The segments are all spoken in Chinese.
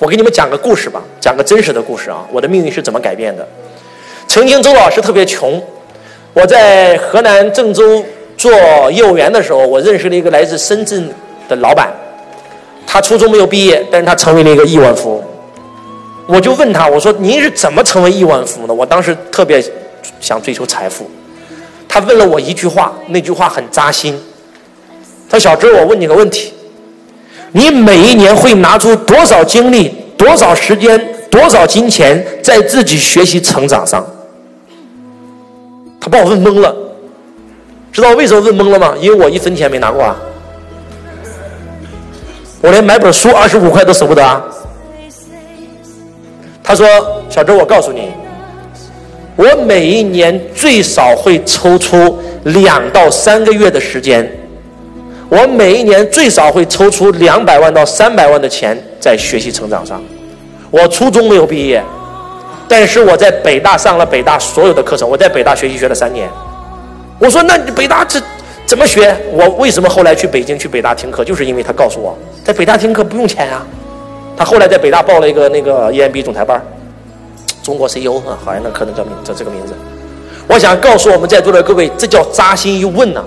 我给你们讲个故事吧，讲个真实的故事啊，我的命运是怎么改变的。曾经周老师特别穷，我在河南郑州做业务员的时候，我认识了一个来自深圳的老板，他初中没有毕业，但是他成为了一个亿万富翁。我就问他，我说您是怎么成为亿万富翁的？我当时特别想追求财富。他问了我一句话，那句话很扎心。他说：“小周，我问你个问题。”你每一年会拿出多少精力、多少时间、多少金钱在自己学习成长上？他把我问懵了。知道为什么问懵了吗？因为我一分钱没拿过啊，我连买本书二十五块都舍不得啊。他说：“小周，我告诉你，我每一年最少会抽出两到三个月的时间。”我每一年最少会抽出两百万到三百万的钱在学习成长上。我初中没有毕业，但是我在北大上了北大所有的课程。我在北大学习学了三年。我说：“那你北大这怎么学？”我为什么后来去北京去北大听课？就是因为他告诉我，在北大听课不用钱啊。他后来在北大报了一个那个 EMB 总裁班中国 CEO 啊，好像那课程叫名叫这个名字。我想告诉我们在座的各位，这叫扎心一问呐。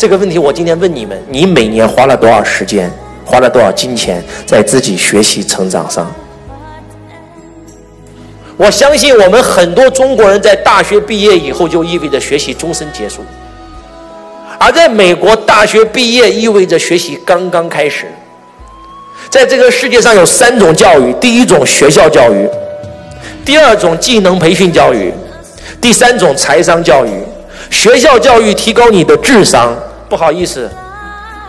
这个问题我今天问你们：你每年花了多少时间，花了多少金钱在自己学习成长上？我相信我们很多中国人在大学毕业以后就意味着学习终身结束，而在美国，大学毕业意味着学习刚刚开始。在这个世界上有三种教育：第一种学校教育，第二种技能培训教育，第三种财商教育。学校教育提高你的智商。不好意思，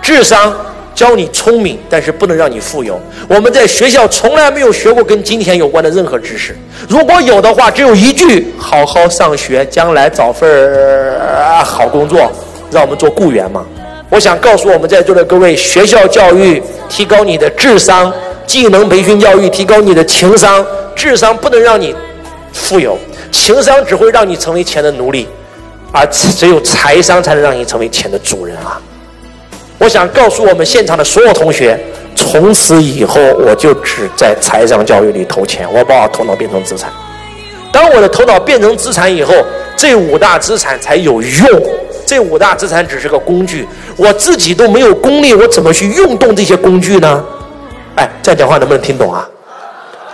智商教你聪明，但是不能让你富有。我们在学校从来没有学过跟金钱有关的任何知识。如果有的话，只有一句：好好上学，将来找份儿好工作，让我们做雇员嘛。我想告诉我们在座的各位，学校教育提高你的智商，技能培训教育提高你的情商。智商不能让你富有，情商只会让你成为钱的奴隶。而只有财商才能让你成为钱的主人啊！我想告诉我们现场的所有同学，从此以后我就只在财商教育里投钱，我把我头脑变成资产。当我的头脑变成资产以后，这五大资产才有用。这五大资产只是个工具，我自己都没有功力，我怎么去用动这些工具呢？哎，这样讲话能不能听懂啊？